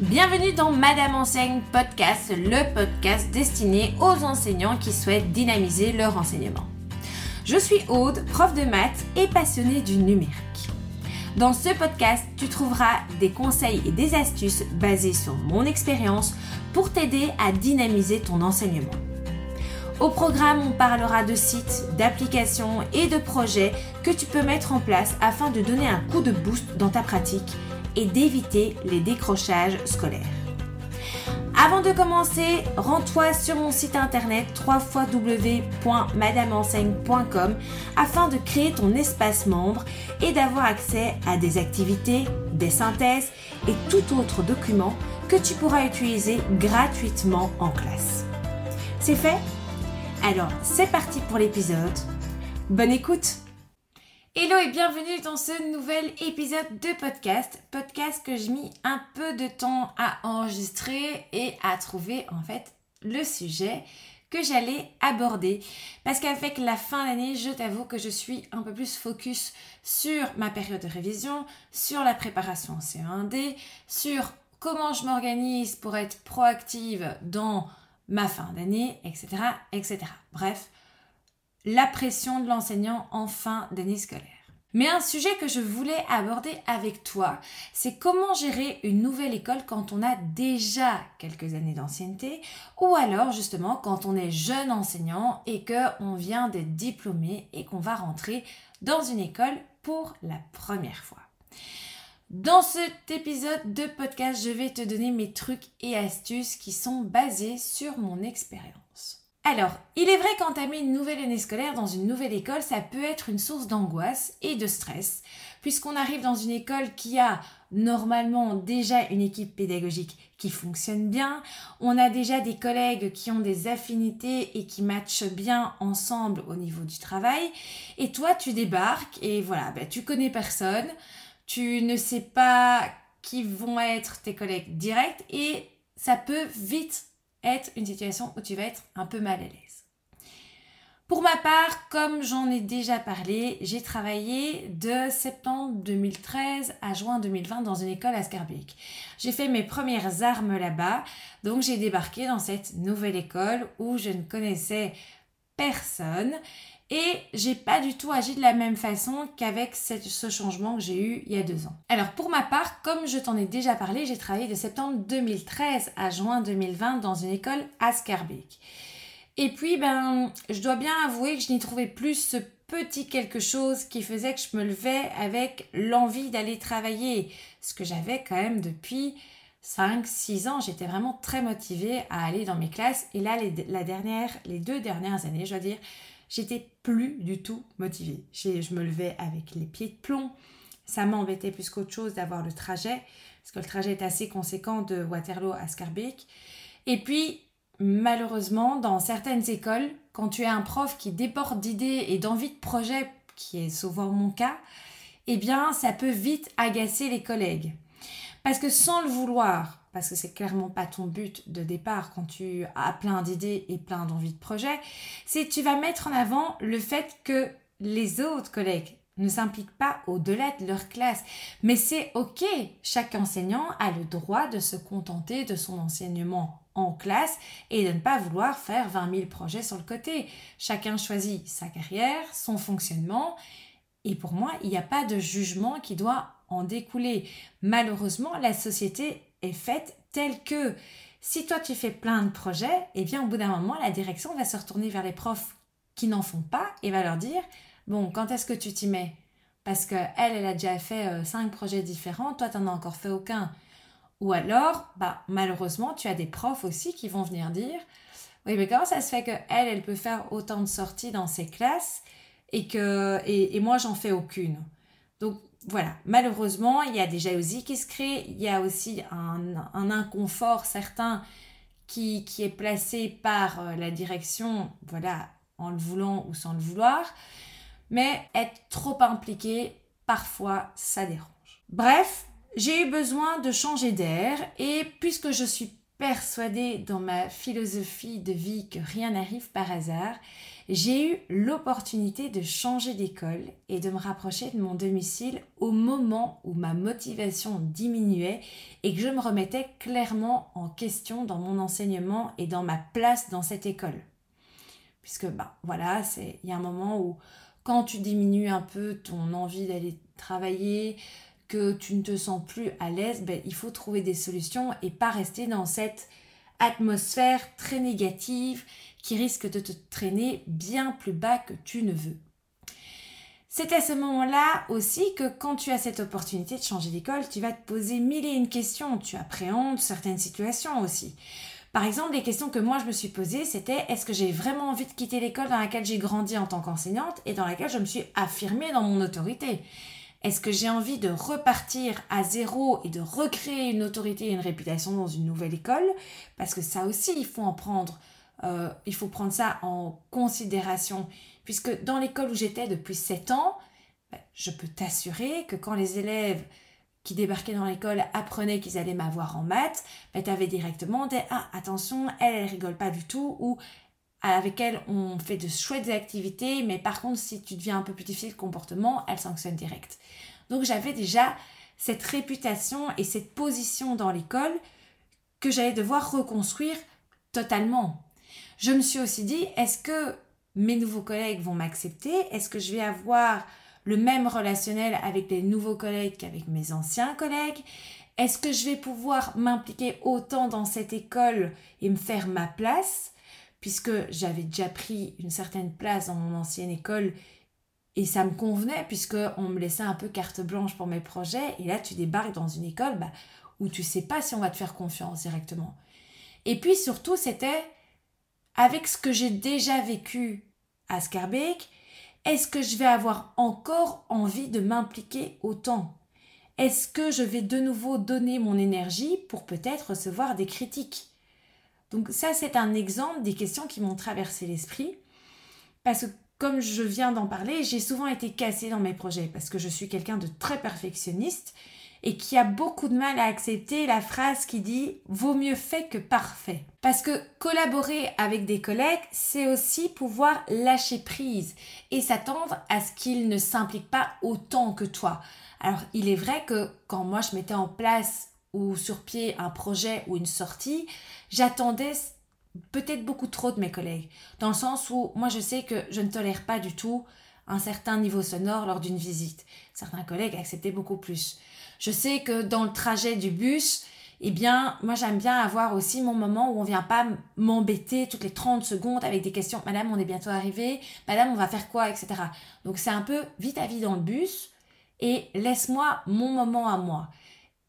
Bienvenue dans Madame Enseigne Podcast, le podcast destiné aux enseignants qui souhaitent dynamiser leur enseignement. Je suis Aude, prof de maths et passionnée du numérique. Dans ce podcast, tu trouveras des conseils et des astuces basés sur mon expérience pour t'aider à dynamiser ton enseignement. Au programme, on parlera de sites, d'applications et de projets que tu peux mettre en place afin de donner un coup de boost dans ta pratique et d'éviter les décrochages scolaires. Avant de commencer, rends-toi sur mon site internet www.madameenseigne.com afin de créer ton espace membre et d'avoir accès à des activités, des synthèses et tout autre document que tu pourras utiliser gratuitement en classe. C'est fait? Alors, c'est parti pour l'épisode. Bonne écoute Hello et bienvenue dans ce nouvel épisode de podcast. Podcast que j'ai mis un peu de temps à enregistrer et à trouver en fait le sujet que j'allais aborder. Parce qu'avec la fin d'année, je t'avoue que je suis un peu plus focus sur ma période de révision, sur la préparation en C1D, sur comment je m'organise pour être proactive dans ma fin d'année, etc., etc. Bref, la pression de l'enseignant en fin d'année scolaire. Mais un sujet que je voulais aborder avec toi, c'est comment gérer une nouvelle école quand on a déjà quelques années d'ancienneté ou alors justement quand on est jeune enseignant et que on vient d'être diplômé et qu'on va rentrer dans une école pour la première fois. Dans cet épisode de podcast, je vais te donner mes trucs et astuces qui sont basés sur mon expérience. Alors, il est vrai qu'entamer une nouvelle année scolaire dans une nouvelle école, ça peut être une source d'angoisse et de stress, puisqu'on arrive dans une école qui a normalement déjà une équipe pédagogique qui fonctionne bien, on a déjà des collègues qui ont des affinités et qui matchent bien ensemble au niveau du travail, et toi tu débarques et voilà, ben, tu connais personne, tu ne sais pas qui vont être tes collègues directs et ça peut vite être une situation où tu vas être un peu mal à l'aise. Pour ma part, comme j'en ai déjà parlé, j'ai travaillé de septembre 2013 à juin 2020 dans une école à Scarbeck. J'ai fait mes premières armes là-bas, donc j'ai débarqué dans cette nouvelle école où je ne connaissais personne et j'ai pas du tout agi de la même façon qu'avec ce changement que j'ai eu il y a deux ans. Alors pour ma part, comme je t'en ai déjà parlé, j'ai travaillé de septembre 2013 à juin 2020 dans une école à Scarbeck. Et puis ben, je dois bien avouer que je n'y trouvais plus ce petit quelque chose qui faisait que je me levais avec l'envie d'aller travailler, ce que j'avais quand même depuis 5-6 ans, j'étais vraiment très motivée à aller dans mes classes. Et là, les, les deux dernières années, je dois dire, j'étais plus du tout motivée. Je me levais avec les pieds de plomb. Ça m'embêtait plus qu'autre chose d'avoir le trajet, parce que le trajet est assez conséquent de Waterloo à Scarbeck. Et puis, malheureusement, dans certaines écoles, quand tu es un prof qui déporte d'idées et d'envie de projet, qui est souvent mon cas, eh bien, ça peut vite agacer les collègues. Parce que sans le vouloir, parce que c'est clairement pas ton but de départ quand tu as plein d'idées et plein d'envies de projet, c'est tu vas mettre en avant le fait que les autres collègues ne s'impliquent pas au-delà de leur classe. Mais c'est ok, chaque enseignant a le droit de se contenter de son enseignement en classe et de ne pas vouloir faire 20 000 projets sur le côté. Chacun choisit sa carrière, son fonctionnement, et pour moi, il n'y a pas de jugement qui doit en découler. Malheureusement, la société est faite telle que. Si toi tu fais plein de projets, eh bien au bout d'un moment, la direction va se retourner vers les profs qui n'en font pas et va leur dire Bon, quand est-ce que tu t'y mets? Parce qu'elle, elle a déjà fait euh, cinq projets différents, toi, tu n'en as encore fait aucun. Ou alors, bah, malheureusement, tu as des profs aussi qui vont venir dire Oui, mais comment ça se fait qu'elle, elle peut faire autant de sorties dans ses classes et que et, et moi, j'en fais aucune? Donc, voilà, malheureusement, il y a des jalousies qui se créent, il y a aussi un, inconfort certain qui, qui, est placé par euh, la direction, voilà, en le voulant ou sans le vouloir. Mais être trop impliqué, parfois, ça dérange. Bref, j'ai eu besoin de changer d'air et puisque je suis persuadée dans ma philosophie de vie que rien n'arrive par hasard, j'ai eu l'opportunité de changer d'école et de me rapprocher de mon domicile au moment où ma motivation diminuait et que je me remettais clairement en question dans mon enseignement et dans ma place dans cette école. Puisque, ben voilà, il y a un moment où quand tu diminues un peu ton envie d'aller travailler, que tu ne te sens plus à l'aise, ben, il faut trouver des solutions et pas rester dans cette atmosphère très négative qui risque de te traîner bien plus bas que tu ne veux. C'est à ce moment-là aussi que quand tu as cette opportunité de changer d'école, tu vas te poser mille et une questions, tu appréhendes certaines situations aussi. Par exemple, les questions que moi je me suis posées, c'était est-ce que j'ai vraiment envie de quitter l'école dans laquelle j'ai grandi en tant qu'enseignante et dans laquelle je me suis affirmée dans mon autorité? Est-ce que j'ai envie de repartir à zéro et de recréer une autorité et une réputation dans une nouvelle école? Parce que ça aussi, il faut en prendre, euh, il faut prendre ça en considération. Puisque dans l'école où j'étais depuis 7 ans, ben, je peux t'assurer que quand les élèves qui débarquaient dans l'école apprenaient qu'ils allaient m'avoir en maths, ben, tu avais directement des Ah, attention, elle, elle rigole pas du tout, ou avec elle, on fait de chouettes activités, mais par contre, si tu deviens un peu plus difficile de comportement, elle sanctionne direct. Donc j'avais déjà cette réputation et cette position dans l'école que j'allais devoir reconstruire totalement. Je me suis aussi dit, est-ce que mes nouveaux collègues vont m'accepter? Est-ce que je vais avoir le même relationnel avec les nouveaux collègues qu'avec mes anciens collègues? Est-ce que je vais pouvoir m'impliquer autant dans cette école et me faire ma place? Puisque j'avais déjà pris une certaine place dans mon ancienne école et ça me convenait puisque on me laissait un peu carte blanche pour mes projets. Et là tu débarques dans une école bah, où tu sais pas si on va te faire confiance directement. Et puis surtout c'était avec ce que j'ai déjà vécu à Scarbeck, est-ce que je vais avoir encore envie de m'impliquer autant? Est-ce que je vais de nouveau donner mon énergie pour peut-être recevoir des critiques? Donc ça, c'est un exemple des questions qui m'ont traversé l'esprit. Parce que comme je viens d'en parler, j'ai souvent été cassée dans mes projets parce que je suis quelqu'un de très perfectionniste et qui a beaucoup de mal à accepter la phrase qui dit vaut mieux fait que parfait. Parce que collaborer avec des collègues, c'est aussi pouvoir lâcher prise et s'attendre à ce qu'ils ne s'impliquent pas autant que toi. Alors, il est vrai que quand moi je mettais en place ou sur pied un projet ou une sortie, j'attendais peut-être beaucoup trop de mes collègues. Dans le sens où moi je sais que je ne tolère pas du tout un certain niveau sonore lors d'une visite. Certains collègues acceptaient beaucoup plus. Je sais que dans le trajet du bus, eh bien, moi j'aime bien avoir aussi mon moment où on vient pas m'embêter toutes les 30 secondes avec des questions. Madame, on est bientôt arrivé. Madame, on va faire quoi, etc. Donc c'est un peu vite à vite dans le bus et laisse-moi mon moment à moi.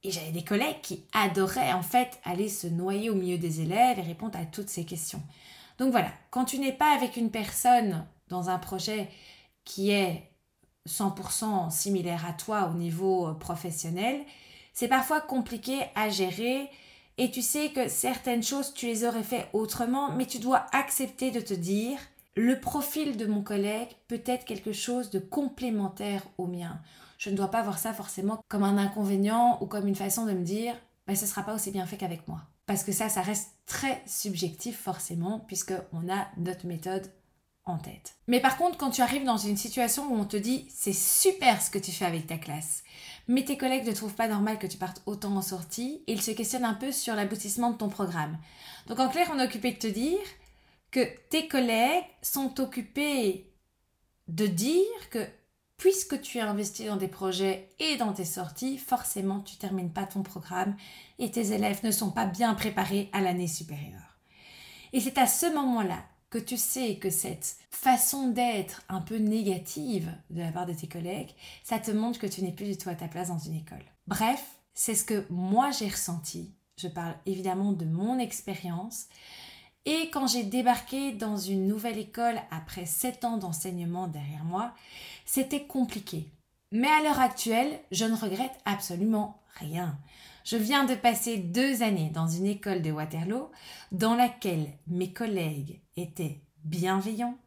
Et j'avais des collègues qui adoraient en fait aller se noyer au milieu des élèves et répondre à toutes ces questions. Donc voilà, quand tu n'es pas avec une personne dans un projet qui est 100% similaire à toi au niveau euh, professionnel, c'est parfois compliqué à gérer et tu sais que certaines choses tu les aurais fait autrement, mais tu dois accepter de te dire le profil de mon collègue peut être quelque chose de complémentaire au mien je ne dois pas voir ça forcément comme un inconvénient ou comme une façon de me dire ben, ce ne sera pas aussi bien fait qu'avec moi. Parce que ça, ça reste très subjectif forcément, puisqu'on a notre méthode tête. Mais par contre, quand tu arrives dans une situation où on te dit c'est super ce que tu fais avec ta classe, mais tes collègues ne trouvent pas normal que tu partes autant en sortie, ils se questionnent un peu sur l'aboutissement de ton programme. Donc en clair, on est occupé de te dire que tes collègues sont occupés de dire que puisque tu es investi dans des projets et dans tes sorties, forcément tu termines pas ton programme et tes élèves ne sont pas bien préparés à l'année supérieure. Et c'est à ce moment-là que tu sais que cette façon d'être un peu négative de la part de tes collègues, ça te montre que tu n'es plus du tout à ta place dans une école. Bref, c'est ce que moi j'ai ressenti. Je parle évidemment de mon expérience. Et quand j'ai débarqué dans une nouvelle école après 7 ans d'enseignement derrière moi, c'était compliqué. Mais à l'heure actuelle, je ne regrette absolument rien. Je viens de passer deux années dans une école de Waterloo dans laquelle mes collègues étaient bienveillants,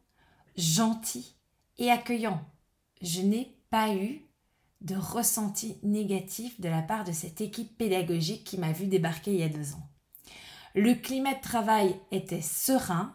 gentils et accueillants. Je n'ai pas eu de ressenti négatif de la part de cette équipe pédagogique qui m'a vu débarquer il y a deux ans. Le climat de travail était serein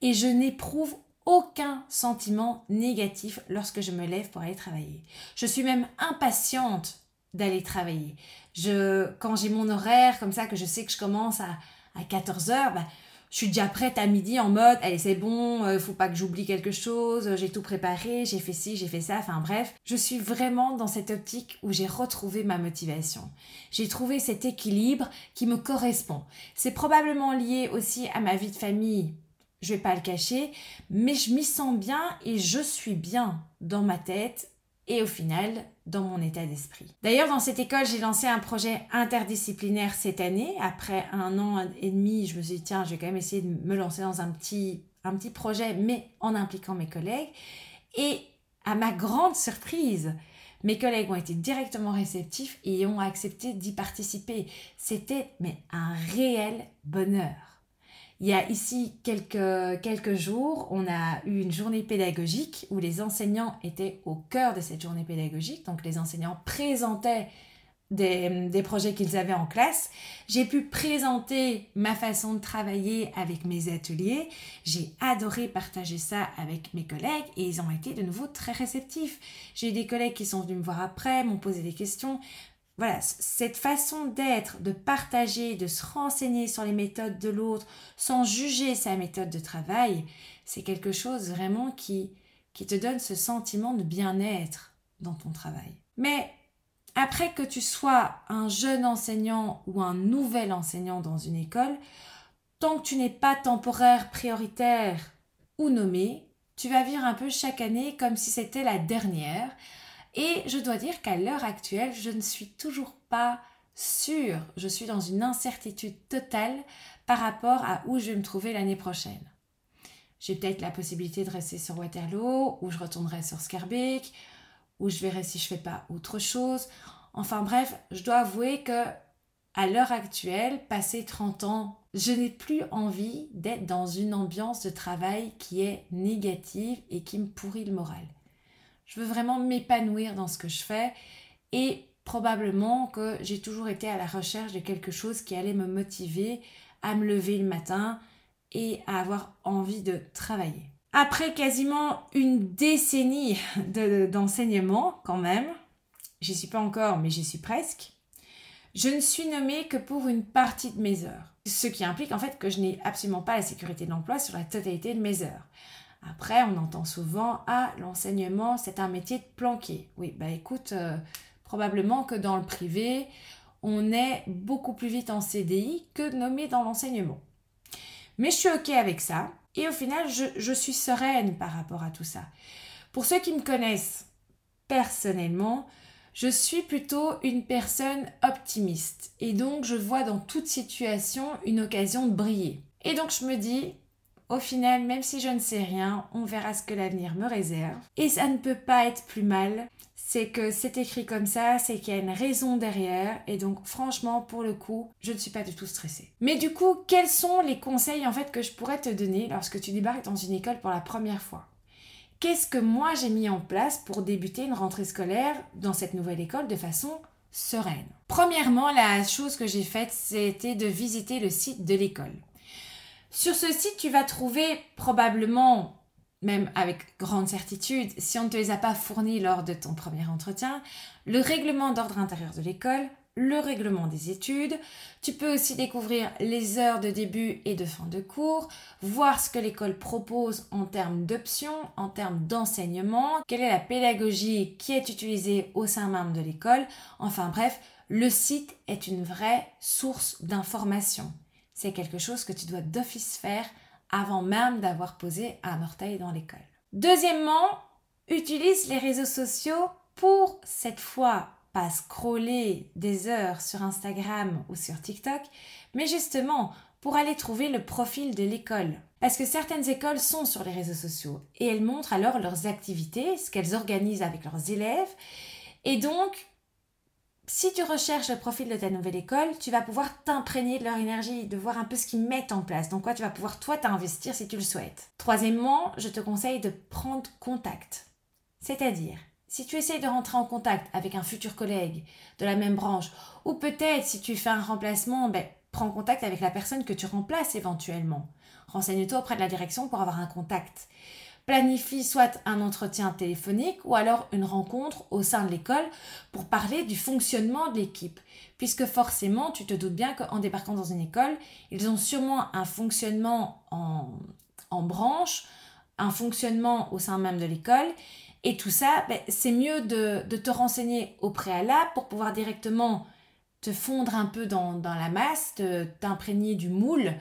et je n'éprouve aucun sentiment négatif lorsque je me lève pour aller travailler. Je suis même impatiente d'aller travailler. Je, quand j'ai mon horaire comme ça, que je sais que je commence à, à 14h, bah, je suis déjà prête à midi en mode, allez c'est bon, euh, faut pas que j'oublie quelque chose, j'ai tout préparé, j'ai fait ci, j'ai fait ça, enfin bref, je suis vraiment dans cette optique où j'ai retrouvé ma motivation. J'ai trouvé cet équilibre qui me correspond. C'est probablement lié aussi à ma vie de famille, je vais pas le cacher, mais je m'y sens bien et je suis bien dans ma tête et au final dans mon état d'esprit. D'ailleurs, dans cette école, j'ai lancé un projet interdisciplinaire cette année. Après un an et demi, je me suis dit, tiens, je vais quand même essayer de me lancer dans un petit, un petit projet, mais en impliquant mes collègues. Et à ma grande surprise, mes collègues ont été directement réceptifs et ont accepté d'y participer. C'était mais un réel bonheur. Il y a ici quelques, jours, on a eu une journée pédagogique où les enseignants étaient au cœur de cette journée pédagogique. Donc les enseignants présentaient des, des projets qu'ils avaient en classe. J'ai pu présenter ma façon de travailler avec mes ateliers. J'ai adoré partager ça avec mes collègues et ils ont été de nouveau très réceptifs. J'ai eu des collègues qui sont venus me voir après, m'ont posé des questions voilà, cette façon d'être, de partager, de se renseigner sur les méthodes de l'autre sans juger sa méthode de travail, c'est quelque chose vraiment qui, qui te donne ce sentiment de bien-être dans ton travail. Mais après que tu sois un jeune enseignant ou un nouvel enseignant dans une école, tant que tu n'es pas temporaire, prioritaire ou nommé, tu vas vivre un peu chaque année comme si c'était la dernière, et je dois dire qu'à l'heure actuelle, je ne suis toujours pas sûre. Je suis dans une incertitude totale par rapport à où je vais me trouver l'année prochaine. J'ai peut-être la possibilité de rester sur Waterloo, ou je retournerai sur Scarbeck, ou je verrai si je fais pas autre chose. Enfin bref, je dois avouer que à l'heure actuelle, passé 30 ans, je n'ai plus envie d'être dans une ambiance de travail qui est négative et qui me pourrit le moral. Je veux vraiment m'épanouir dans ce que je fais et probablement que j'ai toujours été à la recherche de quelque chose qui allait me motiver à me lever le matin et à avoir envie de travailler. Après quasiment une décennie d'enseignement quand même, j'y suis pas encore mais j'y suis presque, je ne suis nommée que pour une partie de mes heures. Ce qui implique en fait que je n'ai absolument pas la sécurité de l'emploi sur la totalité de mes heures. Après, on entend souvent Ah, l'enseignement, c'est un métier de planqué. Oui, bah écoute, euh, probablement que dans le privé, on est beaucoup plus vite en CDI que nommé dans l'enseignement. Mais je suis OK avec ça. Et au final, je, je suis sereine par rapport à tout ça. Pour ceux qui me connaissent personnellement, je suis plutôt une personne optimiste. Et donc, je vois dans toute situation une occasion de briller. Et donc, je me dis, au final, même si je ne sais rien, on verra ce que l'avenir me réserve. Et ça ne peut pas être plus mal. C'est que c'est écrit comme ça, c'est qu'il y a une raison derrière. Et donc, franchement, pour le coup, je ne suis pas du tout stressée. Mais du coup, quels sont les conseils en fait que je pourrais te donner lorsque tu débarques dans une école pour la première fois? Qu'est-ce que moi j'ai mis en place pour débuter une rentrée scolaire dans cette nouvelle école de façon sereine? Premièrement, la chose que j'ai faite, c'était de visiter le site de l'école. Sur ce site, tu vas trouver probablement, même avec grande certitude, si on ne te les a pas fournis lors de ton premier entretien, le règlement d'ordre intérieur de l'école, le règlement des études. Tu peux aussi découvrir les heures de début et de fin de cours, voir ce que l'école propose en termes d'options, en termes d'enseignement, quelle est la pédagogie qui est utilisée au sein même de l'école. Enfin bref, le site est une vraie source d'information c'est quelque chose que tu dois d'office faire avant même d'avoir posé un orteil dans l'école. Deuxièmement, utilise les réseaux sociaux pour cette fois pas scroller des heures sur Instagram ou sur TikTok, mais justement pour aller trouver le profil de l'école. Parce que certaines écoles sont sur les réseaux sociaux et elles montrent alors leurs activités, ce qu'elles organisent avec leurs élèves. Et donc, si tu recherches le profil de ta nouvelle école, tu vas pouvoir t'imprégner de leur énergie, de voir un peu ce qu'ils mettent en place. Donc quoi, tu vas pouvoir toi t'investir si tu le souhaites. Troisièmement, je te conseille de prendre contact. C'est-à-dire, si tu essayes de rentrer en contact avec un futur collègue de la même branche, ou peut-être si tu fais un remplacement, ben, prends contact avec la personne que tu remplaces éventuellement. Renseigne-toi auprès de la direction pour avoir un contact. Planifie soit un entretien téléphonique ou alors une rencontre au sein de l'école pour parler du fonctionnement de l'équipe. Puisque forcément, tu te doutes bien qu'en débarquant dans une école, ils ont sûrement un fonctionnement en, en branche, un fonctionnement au sein même de l'école. Et tout ça, ben, c'est mieux de, te renseigner au préalable pour pouvoir directement te fondre un peu dans, dans la masse, t'imprégner du moule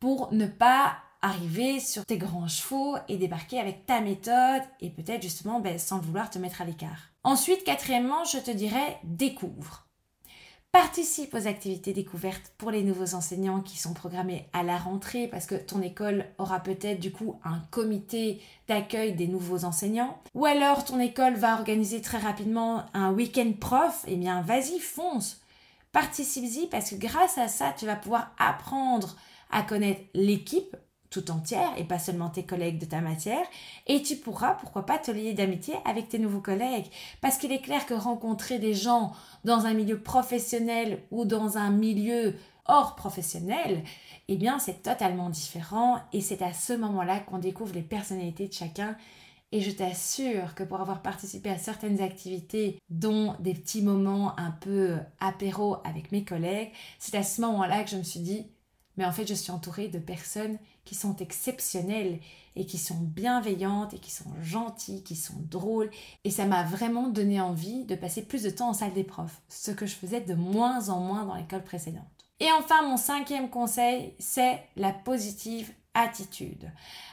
pour ne pas arriver sur tes grands chevaux et débarquer avec ta méthode et peut-être justement ben, sans vouloir te mettre à l'écart. Ensuite, quatrièmement, je te dirais découvre. Participe aux activités découvertes pour les nouveaux enseignants qui sont programmés à la rentrée parce que ton école aura peut-être du coup un comité d'accueil des nouveaux enseignants. Ou alors ton école va organiser très rapidement un week-end prof. Eh bien, vas-y, fonce. Participe-y parce que grâce à ça, tu vas pouvoir apprendre à connaître l'équipe tout entière et pas seulement tes collègues de ta matière. Et tu pourras pourquoi pas te lier d'amitié avec tes nouveaux collègues. Parce qu'il est clair que rencontrer des gens dans un milieu professionnel ou dans un milieu hors professionnel eh bien c'est totalement différent. Et c'est à ce moment-là qu'on découvre les personnalités de chacun. Et je t'assure que pour avoir participé à certaines activités, dont des petits moments un peu apéro avec mes collègues, c'est à ce moment-là que je me suis dit, mais en fait, je suis entourée de personnes qui sont exceptionnelles et qui sont bienveillantes et qui sont gentilles, qui sont drôles. Et ça m'a vraiment donné envie de passer plus de temps en salle des profs, ce que je faisais de moins en moins dans l'école précédente. Et enfin, mon cinquième conseil, c'est la positive attitude.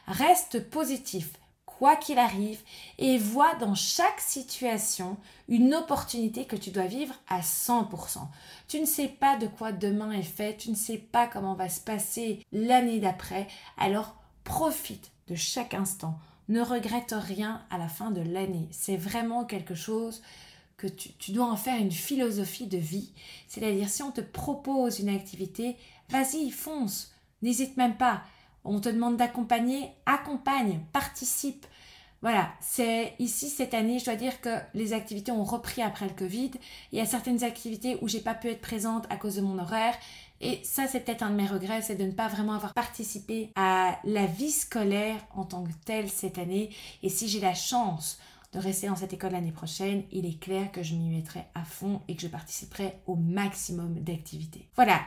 Reste positif, quoi qu'il arrive, et vois dans chaque situation une opportunité que tu dois vivre à 100%. Tu ne sais pas de quoi demain est fait, tu ne sais pas comment va se passer l'année d'après, alors profite de chaque instant. Ne regrette rien à la fin de l'année. C'est vraiment quelque chose que tu, tu, dois en faire une philosophie de vie. C'est-à-dire, si on te propose une activité, vas-y, fonce. N'hésite même pas on te demande d'accompagner, accompagne, participe. Voilà, c'est ici cette année, je dois dire que les activités ont repris après le Covid. Il y a certaines activités où j'ai pas pu être présente à cause de mon horaire. Et ça, c'est peut-être un de mes regrets, c'est de ne pas vraiment avoir participé à la vie scolaire en tant que telle cette année. Et si j'ai la chance de rester dans cette école l'année prochaine, il est clair que je m'y mettrai à fond et que je participerai au maximum d'activités. Voilà,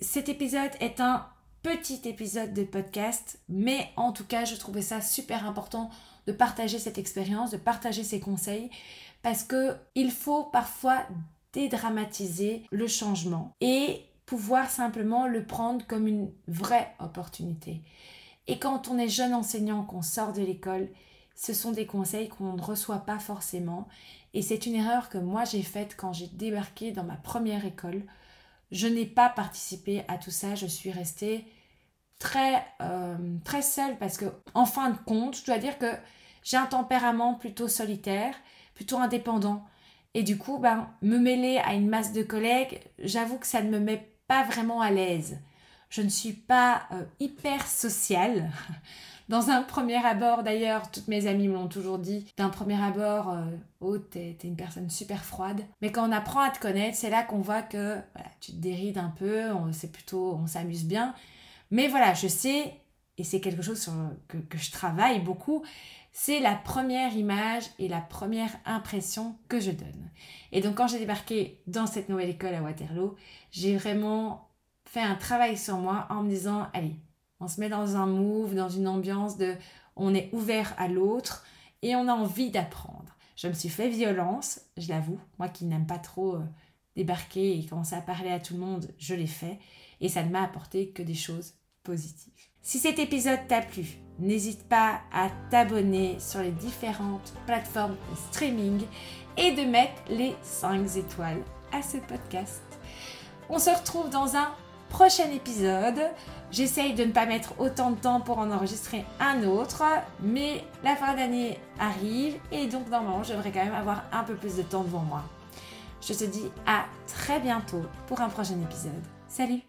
cet épisode est un petit épisode de podcast, mais en tout cas, je trouvais ça super important de partager cette expérience, de partager ces conseils, parce que il faut parfois dédramatiser le changement et pouvoir simplement le prendre comme une vraie opportunité. Et quand on est jeune enseignant, qu'on sort de l'école, ce sont des conseils qu'on ne reçoit pas forcément. Et c'est une erreur que moi j'ai faite quand j'ai débarqué dans ma première école. Je n'ai pas participé à tout ça, je suis restée très, euh, très seule parce que, en fin de compte, je dois dire que j'ai un tempérament plutôt solitaire, plutôt indépendant. Et du coup, ben, me mêler à une masse de collègues, j'avoue que ça ne me met pas vraiment à l'aise. Je ne suis pas euh, hyper sociale. Dans un premier abord, d'ailleurs, toutes mes amies me l'ont toujours dit, d'un premier abord, euh, oh, t'es, une personne super froide. Mais quand on apprend à te connaître, c'est là qu'on voit que tu te dérides un peu, c'est plutôt, on s'amuse bien. Mais voilà, je sais, et c'est quelque chose sur, que, je travaille beaucoup, c'est la première image et la première impression que je donne. Et donc quand j'ai débarqué dans cette nouvelle école à Waterloo, j'ai vraiment fait un travail sur moi en me disant, allez, on se met dans un move, dans une ambiance de on est ouvert à l'autre et on a envie d'apprendre. Je me suis fait violence, je l'avoue, moi qui n'aime pas trop euh, débarquer et commencer à parler à tout le monde, je l'ai fait et ça ne m'a apporté que des choses positive. Si cet épisode t'a plu, n'hésite pas à t'abonner sur les différentes plateformes de streaming et de mettre les 5 étoiles à ce podcast. On se retrouve dans un prochain épisode. J'essaye de ne pas mettre autant de temps pour en enregistrer un autre, mais la fin d'année arrive et donc normalement je devrais quand même avoir un peu plus de temps devant moi. Je te dis à très bientôt pour un prochain épisode. Salut